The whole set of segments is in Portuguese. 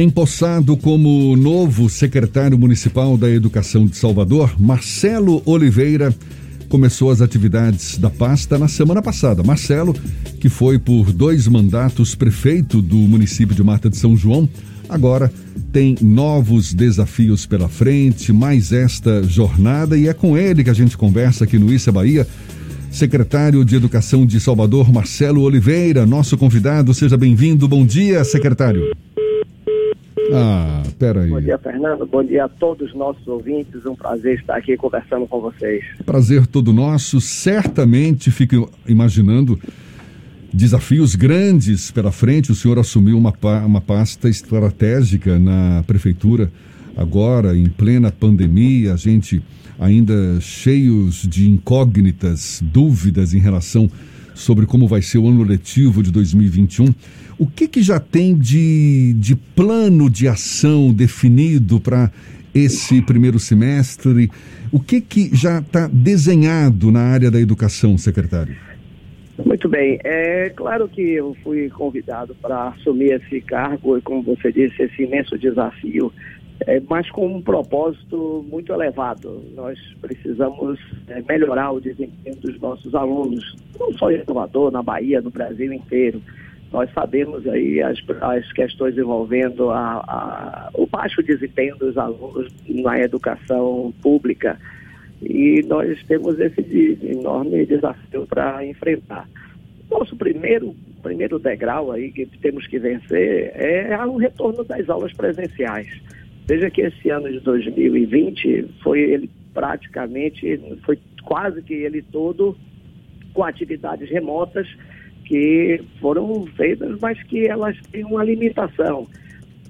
Empossado como novo secretário municipal da Educação de Salvador, Marcelo Oliveira começou as atividades da pasta na semana passada. Marcelo, que foi por dois mandatos prefeito do município de Mata de São João, agora tem novos desafios pela frente, mais esta jornada e é com ele que a gente conversa aqui no Issa Bahia. Secretário de Educação de Salvador, Marcelo Oliveira, nosso convidado. Seja bem-vindo. Bom dia, secretário. Ah, peraí. Bom dia, Fernando. Bom dia a todos os nossos ouvintes. Um prazer estar aqui conversando com vocês. Prazer todo nosso. Certamente fico imaginando desafios grandes pela frente. O senhor assumiu uma, uma pasta estratégica na prefeitura agora, em plena pandemia, a gente ainda cheios de incógnitas, dúvidas em relação sobre como vai ser o ano letivo de 2021. O que, que já tem de, de plano de ação definido para esse primeiro semestre? O que, que já está desenhado na área da educação, secretário? Muito bem. É claro que eu fui convidado para assumir esse cargo e, como você disse, esse imenso desafio, é, mas com um propósito muito elevado. Nós precisamos é, melhorar o desempenho dos nossos alunos, não só em Salvador, na Bahia, no Brasil inteiro. Nós sabemos aí as, as questões envolvendo a, a, o baixo desempenho dos alunos na educação pública e nós temos esse enorme desafio para enfrentar. Nosso primeiro, primeiro degrau aí que temos que vencer é o retorno das aulas presenciais. Veja que esse ano de 2020 foi ele praticamente, foi quase que ele todo com atividades remotas que foram feitas, mas que elas têm uma limitação.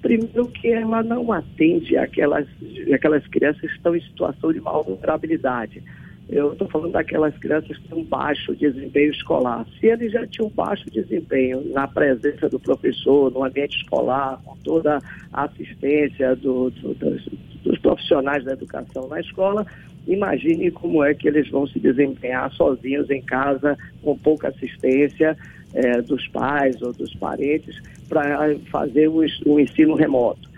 Primeiro que ela não atende aquelas, aquelas crianças que estão em situação de vulnerabilidade. Eu estou falando daquelas crianças que têm um baixo desempenho escolar. Se eles já tinham baixo desempenho na presença do professor, no ambiente escolar, com toda a assistência do, do, dos, dos profissionais da educação na escola, imagine como é que eles vão se desempenhar sozinhos em casa, com pouca assistência é, dos pais ou dos parentes, para fazer o, o ensino remoto.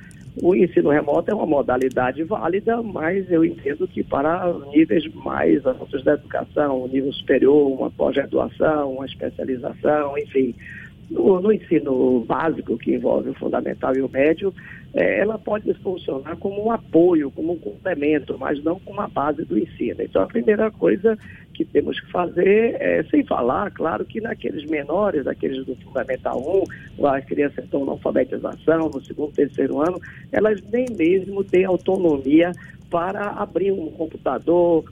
O ensino remoto é uma modalidade válida, mas eu entendo que para níveis mais altos da educação, nível superior, uma pós-graduação, uma especialização, enfim, no, no, ensino básico, que envolve o fundamental e o médio, é, ela pode funcionar como um apoio, como um complemento, mas não como a base do ensino. Então, a primeira coisa que temos que fazer é, sem falar, claro, que naqueles menores, aqueles do Fundamental 1, as crianças estão na alfabetização, no segundo, terceiro ano, elas nem mesmo têm autonomia para abrir um computador,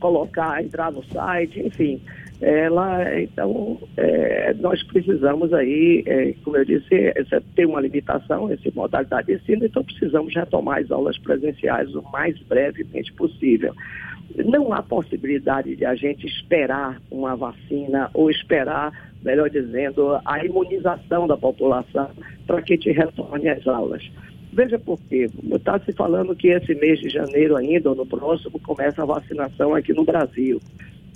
colocar, entrar no site, enfim ela, então, é, nós precisamos aí, é, como eu disse, essa, tem uma limitação, essa modalidade de ensino, então precisamos retomar as aulas presenciais o mais brevemente possível. Não há possibilidade de a gente esperar uma vacina ou esperar, melhor dizendo, a imunização da população para que te retorne às aulas. Veja por quê. Está se falando que esse mês de janeiro ainda, ou no próximo, começa a vacinação aqui no Brasil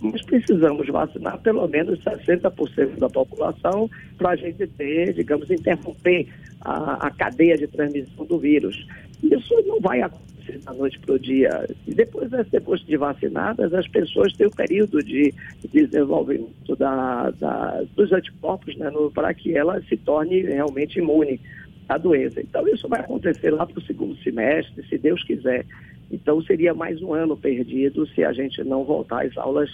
mas precisamos vacinar pelo menos 60% da população para a gente ter, digamos, interromper a, a, cadeia de transmissão do vírus. Isso não vai acontecer da noite para o dia. Depois, depois de vacinadas, as pessoas têm o período de, desenvolvimento da, da, dos anticorpos né, para que ela se torne realmente imune à doença. Então, isso vai acontecer lá para o segundo semestre, se Deus quiser. Então, seria mais um ano perdido se a gente não voltar às aulas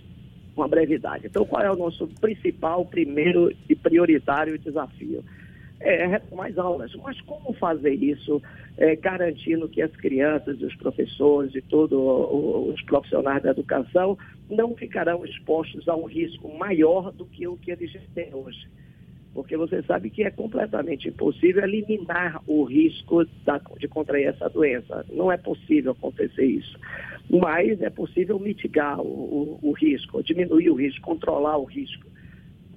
com a brevidade. Então, qual é o nosso principal, primeiro e prioritário desafio? É retomar as aulas. Mas como fazer isso é, garantindo que as crianças, os professores e todos os profissionais da educação não ficarão expostos a um risco maior do que o que eles têm hoje? porque você sabe que é completamente impossível eliminar o risco da, de contrair essa doença. Não é possível acontecer isso. Mas é possível mitigar o, o, o risco, diminuir o risco, controlar o risco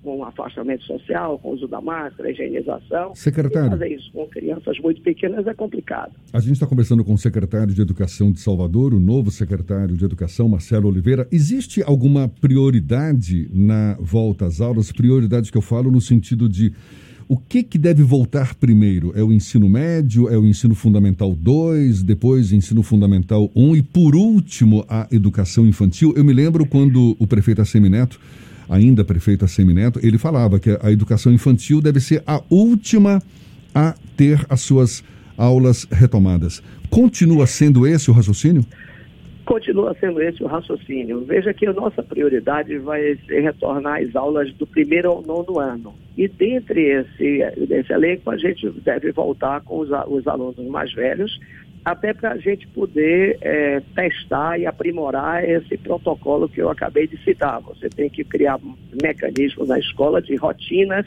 com afastamento social, com o uso da máscara, higienização. Secretário. E fazer isso com crianças muito pequenas é complicado. A gente está conversando com o secretário de Educação de Salvador, o novo secretário de Educação, Marcelo Oliveira. Existe alguma prioridade na volta às aulas? Prioridade que eu falo no sentido de O que, que deve voltar primeiro? É o ensino médio, é o ensino fundamental 2, depois ensino fundamental 1 um, e, por último, a educação infantil? Eu me lembro quando o prefeito Assemineto, ainda prefeito Assemineto, ele falava que a educação infantil deve ser a última a ter as suas aulas retomadas. Continua sendo esse o raciocínio? Continua sendo esse o raciocínio. Veja que a nossa prioridade vai ser retornar às aulas do primeiro ao nono ano. E dentre esse, esse elenco, a gente deve voltar com os, os alunos mais velhos, até para a gente poder é, testar e aprimorar esse protocolo que eu acabei de citar. Você tem que criar mecanismos na escola de rotinas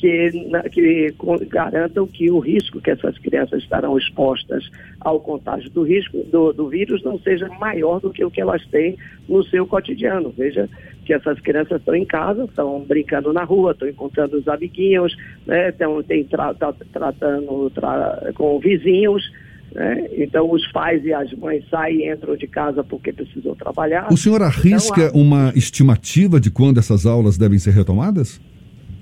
que, que garantam que o risco que essas crianças estarão expostas ao contágio do risco do, do vírus não seja maior do que o que elas têm no seu cotidiano. Veja que essas crianças estão em casa, estão brincando na rua, estão encontrando os amiguinhos, né, estão tem tra, tra, tratando tra, com vizinhos. Né? Então, os pais e as mães saem e entram de casa porque precisam trabalhar. O senhor arrisca então, uma estimativa de quando essas aulas devem ser retomadas?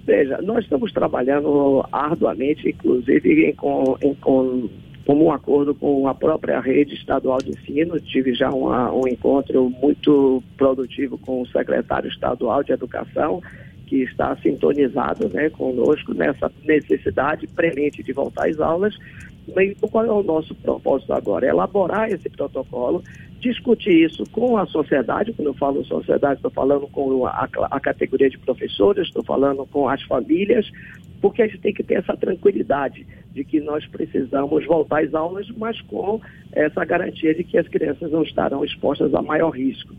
Veja, nós estamos trabalhando arduamente, inclusive em, com, em, com, um acordo com a própria rede estadual de ensino. Tive já uma, um encontro muito produtivo com o secretário estadual de educação, que está sintonizado né, conosco nessa necessidade premente de voltar às aulas. Então, qual é o nosso propósito agora? É elaborar esse protocolo discutir isso com a sociedade, quando eu falo sociedade, estou falando com a, a categoria de professores, estou falando com as famílias, porque a gente tem que ter essa tranquilidade de que nós precisamos voltar às aulas, mas com essa garantia de que as crianças não estarão expostas a maior risco.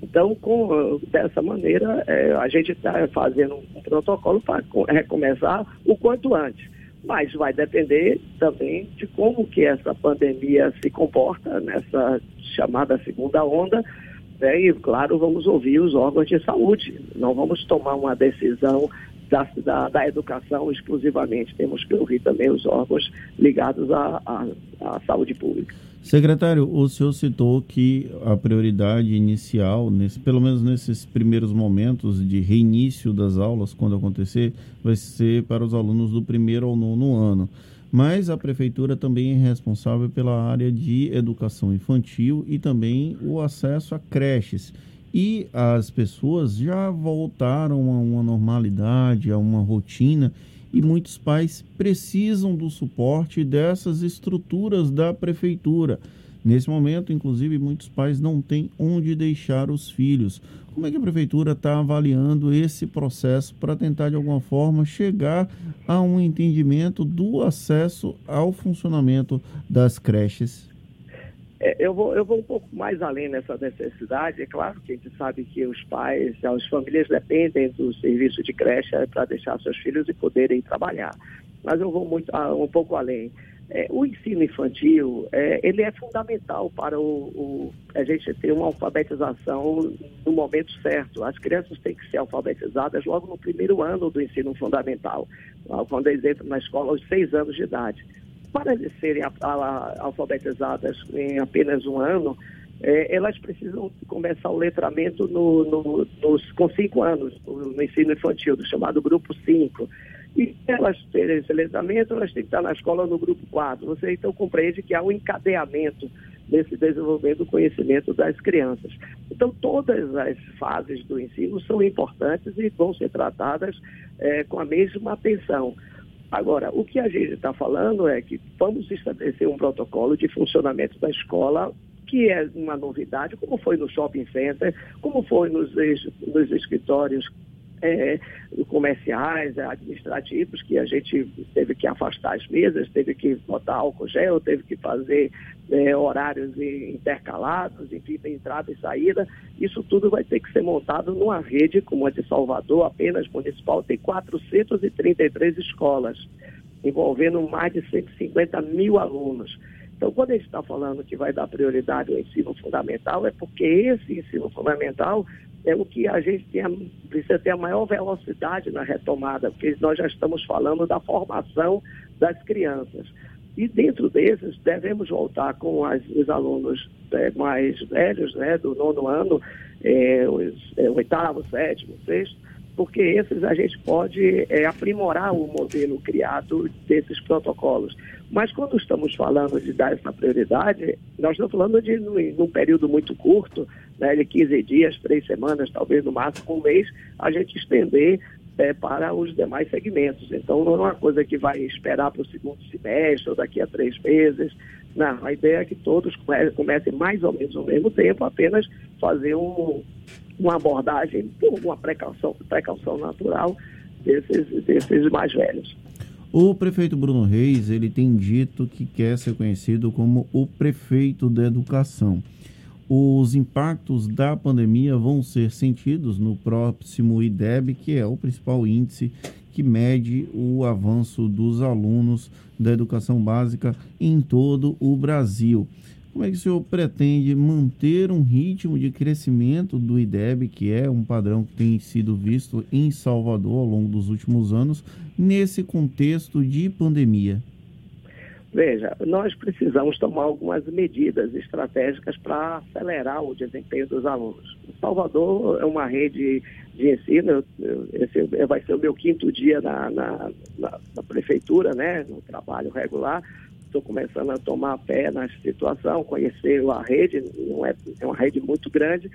Então, com, dessa maneira, é, a gente está fazendo um protocolo para recomeçar o quanto antes mas vai depender também de como que essa pandemia se comporta nessa chamada segunda onda, né? e claro, vamos ouvir os órgãos de saúde, não vamos tomar uma decisão da, da, da educação exclusivamente, temos que ouvir também os órgãos ligados à, à, à saúde pública. Secretário, o senhor citou que a prioridade inicial, nesse, pelo menos nesses primeiros momentos de reinício das aulas, quando acontecer, vai ser para os alunos do primeiro ao nono ano. Mas a prefeitura também é responsável pela área de educação infantil e também o acesso a creches. E as pessoas já voltaram a uma normalidade, a uma rotina e muitos pais precisam do suporte dessas estruturas da prefeitura. Nesse momento, inclusive, muitos pais não têm onde deixar os filhos. Como é que a prefeitura está avaliando esse processo para tentar, de alguma forma, chegar a um entendimento do acesso ao funcionamento das creches? É, eu, vou, eu vou um pouco mais além nessa necessidade. É claro que a gente sabe que os pais, as famílias dependem do serviço de creche para deixar seus filhos e poderem trabalhar. Mas eu vou muito, ah, um pouco além. É, o ensino infantil, é, ele é fundamental para o, o, a gente ter uma alfabetização no momento certo. As crianças têm que ser alfabetizadas logo no primeiro ano do ensino fundamental, quando eles entram na escola aos seis anos de idade para serem a, alfabetizadas em apenas um ano, é, elas precisam começar o letramento no, no, nos, com cinco anos, no, no ensino infantil, do chamado grupo 5. E elas terem esse letramento, elas têm que estar na escola no grupo 4. Você então compreende que há um encadeamento nesse desenvolvimento do conhecimento das crianças. Então, todas as fases do ensino são importantes e vão ser tratadas é, com a mesma atenção. Agora, o que a gente está falando é que vamos estabelecer um protocolo de funcionamento da escola que é uma novidade, como foi no shopping center, como foi nos, nos escritórios é, comerciais, administrativos, que a gente teve que afastar as mesas, teve que botar álcool gel, teve que fazer é, horários intercalados, enfim, entrada e saída. Isso tudo vai ter que ser montado numa rede como a de Salvador, apenas municipal, tem 433 escolas, envolvendo mais de 150 mil alunos. Então, quando a gente está falando que vai dar prioridade ao ensino fundamental, é porque esse ensino fundamental é o que a gente tem, precisa ter a maior velocidade na retomada, porque nós já estamos falando da formação das crianças. E dentro desses, devemos voltar com as, os alunos é, mais velhos, né, do nono ano, é, os, é, oitavo, sétimo, sexto, porque esses a gente pode é, aprimorar o modelo criado desses protocolos. Mas quando estamos falando de dar essa prioridade, nós estamos falando de num período muito curto, né, de 15 dias, três semanas, talvez no máximo um mês, a gente estender é, para os demais segmentos. Então, não é uma coisa que vai esperar para o segundo semestre ou daqui a três meses. Não, a ideia é que todos comecem mais ou menos ao mesmo tempo, apenas fazer um, uma abordagem uma precaução, precaução natural desses, desses mais velhos. O prefeito Bruno Reis, ele tem dito que quer ser conhecido como o prefeito da educação os impactos da pandemia vão ser sentidos no próximo IDEB, que é o principal índice que mede o avanço dos alunos da educação básica em todo o Brasil. Como é que o senhor pretende manter um ritmo de crescimento do IDEB, que é um padrão que tem sido visto em Salvador ao longo dos últimos anos, nesse contexto de pandemia? Veja, nós precisamos tomar algumas medidas estratégicas para acelerar o desempenho dos alunos. Salvador é uma rede de ensino, esse vai ser o meu quinto dia na, na, na, na prefeitura, né, no trabalho regular. Estou começando a tomar pé na situação, conhecer a rede, não é, é uma rede muito grande,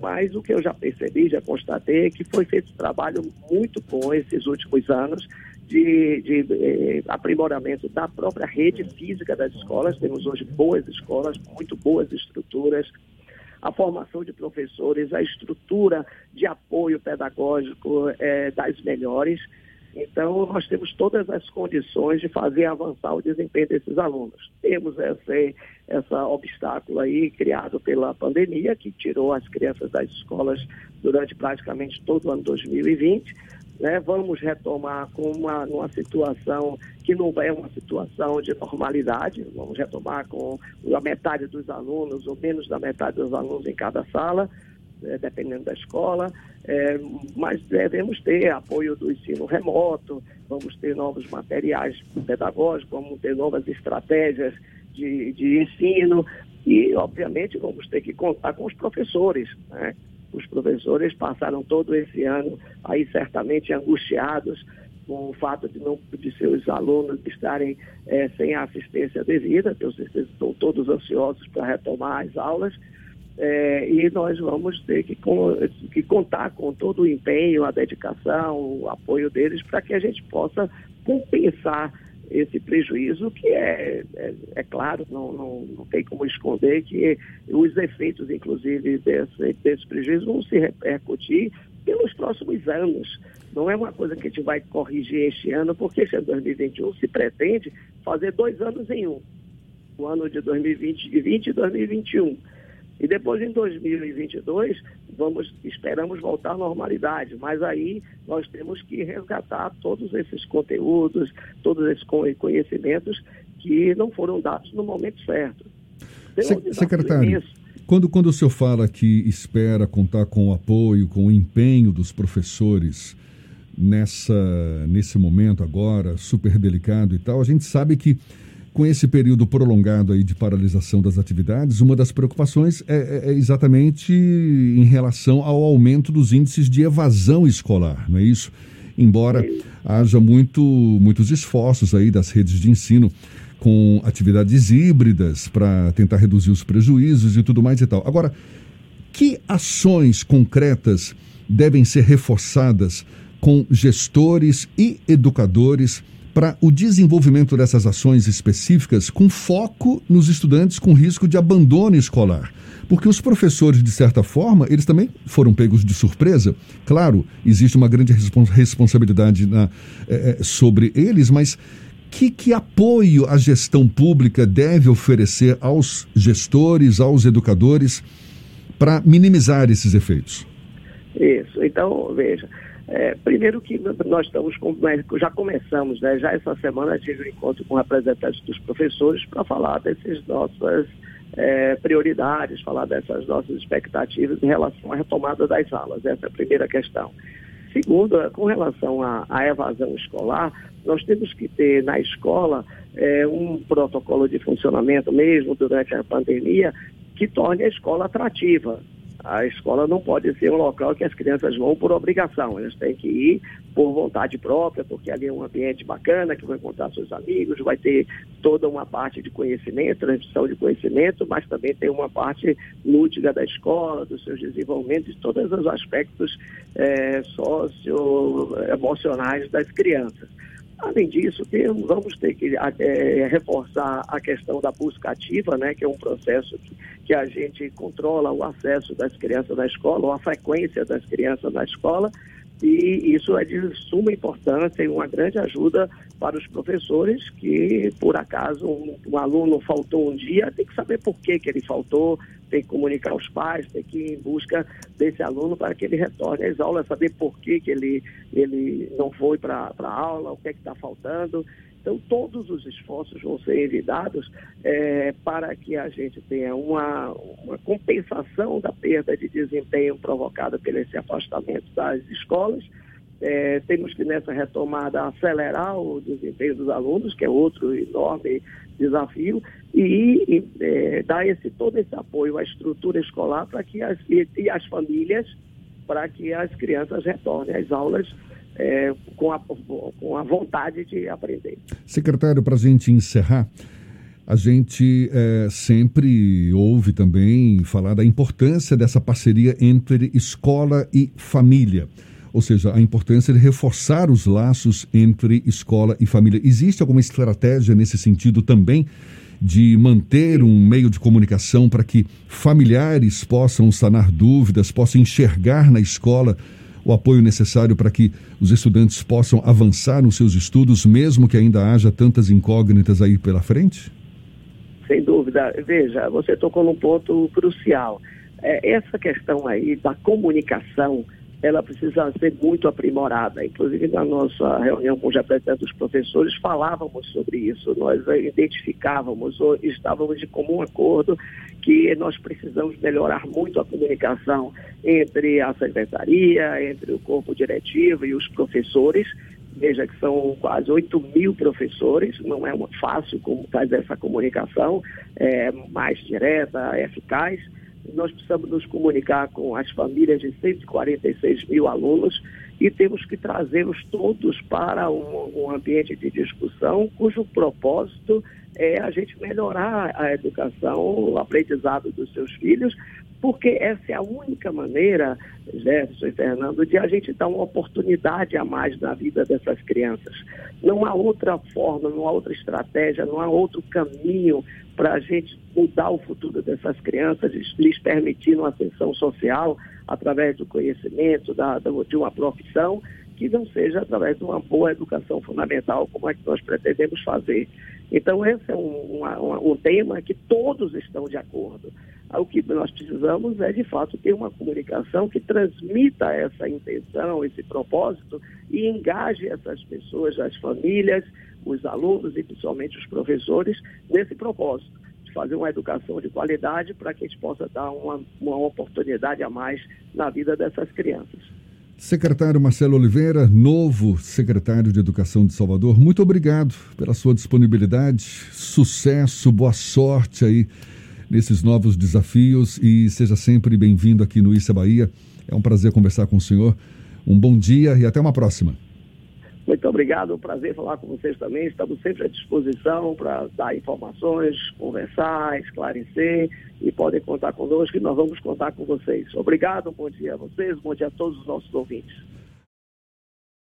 mas o que eu já percebi, já constatei, é que foi feito um trabalho muito bom esses últimos anos de, de eh, aprimoramento da própria rede física das escolas. Temos hoje boas escolas, muito boas estruturas, a formação de professores, a estrutura de apoio pedagógico eh, das melhores. Então, nós temos todas as condições de fazer avançar o desempenho desses alunos. Temos esse, essa obstáculo aí criado pela pandemia, que tirou as crianças das escolas durante praticamente todo o ano 2020 né, vamos retomar com uma, uma situação que não é uma situação de normalidade, vamos retomar com a metade dos alunos, ou menos da metade dos alunos em cada sala, dependendo da escola, é, mas devemos ter apoio do ensino remoto, vamos ter novos materiais pedagógicos, vamos ter novas estratégias de, de ensino e, obviamente, vamos ter que contar com os professores, né? Os professores passaram todo esse ano aí certamente angustiados com o fato de não de seus alunos estarem é, sem a assistência devida, tenho certeza estão todos ansiosos para retomar as aulas. É, e nós vamos ter que, que, contar com todo o empenho, a dedicação, o apoio deles para que a gente possa compensar esse prejuízo que é, é, é claro, não, não, não, tem como esconder que os efeitos, inclusive, desse, desse prejuízo vão se repercutir pelos próximos anos. Não é uma coisa que a gente vai corrigir este ano, porque esse ano 2021 se pretende fazer dois anos em um. O ano de 2020 e 2021. E depois, em 2022, vamos, esperamos voltar à normalidade, mas aí nós temos que resgatar todos esses conteúdos, todos esses conhecimentos que não foram dados no momento certo. Secretário, quando, quando o senhor fala que espera contar com o apoio, com o empenho dos professores nessa, nesse momento agora, super delicado e tal, a gente sabe que com esse período prolongado aí de paralisação das atividades, uma das preocupações é, é, é, exatamente em relação ao aumento dos índices de evasão escolar, não é isso? Embora haja muito, muitos esforços aí das redes de ensino com atividades híbridas para tentar reduzir os prejuízos e tudo mais e tal. Agora, que ações concretas devem ser reforçadas com gestores e educadores para o desenvolvimento dessas ações específicas com foco nos estudantes com risco de abandono escolar. Porque os professores, de certa forma, eles também foram pegos de surpresa. Claro, existe uma grande responsabilidade na, é, sobre eles, mas que, que apoio a gestão pública deve oferecer aos gestores, aos educadores, para minimizar esses efeitos? Isso. Então, veja, é, primeiro que nós estamos com, já começamos, né, já essa semana tive um encontro com representantes dos professores para falar dessas nossas é, prioridades, falar dessas nossas expectativas em relação à retomada das aulas. Essa é a primeira questão. Segunda, com relação à, à evasão escolar, nós temos que ter na escola é, um protocolo de funcionamento mesmo durante a pandemia que torne a escola atrativa a escola não pode ser um local que as crianças vão por obrigação, elas têm que ir por vontade própria, porque ali é um ambiente bacana, que vai encontrar seus amigos, vai ter toda uma parte de conhecimento, transmissão de conhecimento, mas também tem uma parte lúdica da escola, dos seus desenvolvimentos, de todos os aspectos é, socioemocionais das crianças. Além disso, temos, vamos ter que é, reforçar a questão da busca ativa, né, que é um processo que, que, a gente controla o acesso das crianças na escola, ou a frequência das crianças na escola, e isso é de suma importância e uma grande ajuda para os professores que, por acaso, um, um, aluno faltou um dia, tem que saber por que, que ele faltou, tem que comunicar aos pais, tem que ir em busca desse aluno para que ele retorne às aulas, saber por que, que ele, ele não foi para a aula, o que é que está faltando. Então, todos os esforços vão ser evitados é, para que a gente tenha uma, uma compensação da perda de desempenho provocada pelo esse afastamento das escolas. É, temos que, nessa retomada, acelerar o desempenho dos alunos, que é outro enorme desafio, e, e é, dar esse, todo esse apoio à estrutura escolar para que as, e, e as famílias, para que as crianças retornem às aulas é, com, a, com a vontade de aprender. Secretário, para a gente encerrar, a gente é, sempre ouve também falar da importância dessa parceria entre escola e família. Ou seja, a importância de reforçar os laços entre escola e família. Existe alguma estratégia nesse sentido também? de manter um meio de comunicação para que familiares possam sanar dúvidas, possam enxergar na escola o apoio necessário para que os estudantes possam avançar nos seus estudos, mesmo que ainda haja tantas incógnitas aí pela frente? Sem dúvida. Veja, você tocou num ponto crucial. É, essa questão aí da comunicação, ela precisa ser muito aprimorada. Inclusive, na nossa reunião com os representantes dos professores, falávamos sobre isso. Nós identificávamos, ou estávamos de comum acordo, que nós precisamos melhorar muito a comunicação entre a secretaria, entre o corpo diretivo e os professores. Veja que são quase 8 mil professores, não é fácil como fazer essa comunicação é, mais direta, eficaz. Nós precisamos nos comunicar com as famílias de 146 mil alunos e temos que trazê-los todos para um, um ambiente de discussão cujo propósito é a gente melhorar a educação, o aprendizado dos seus filhos, porque essa é a única maneira, Jefferson e Fernando, de a gente dar uma oportunidade a mais na vida dessas crianças. Não há outra forma, não há outra estratégia, não há outro caminho para a gente mudar o futuro dessas crianças, lhes permitir uma ascensão social através do conhecimento, da, de uma profissão, que não seja através de uma boa educação fundamental, como é que nós pretendemos fazer. Então, esse é um, uma, um tema que todos estão de acordo. O que nós precisamos é, de fato, ter uma comunicação que transmita essa intenção, esse propósito e engaje essas pessoas, as famílias, os alunos e principalmente os professores nesse propósito de fazer uma educação de qualidade para que a gente possa dar uma, uma oportunidade a mais na vida dessas crianças. Secretário Marcelo Oliveira, novo secretário de Educação de Salvador, muito obrigado pela sua disponibilidade, sucesso, boa sorte aí nesses novos desafios e seja sempre bem-vindo aqui no Issa Bahia. É um prazer conversar com o senhor. Um bom dia e até uma próxima. Muito obrigado, um prazer falar com vocês também. Estamos sempre à disposição para dar informações, conversar, esclarecer e podem contar conosco e nós vamos contar com vocês. Obrigado, bom dia a vocês, bom dia a todos os nossos ouvintes.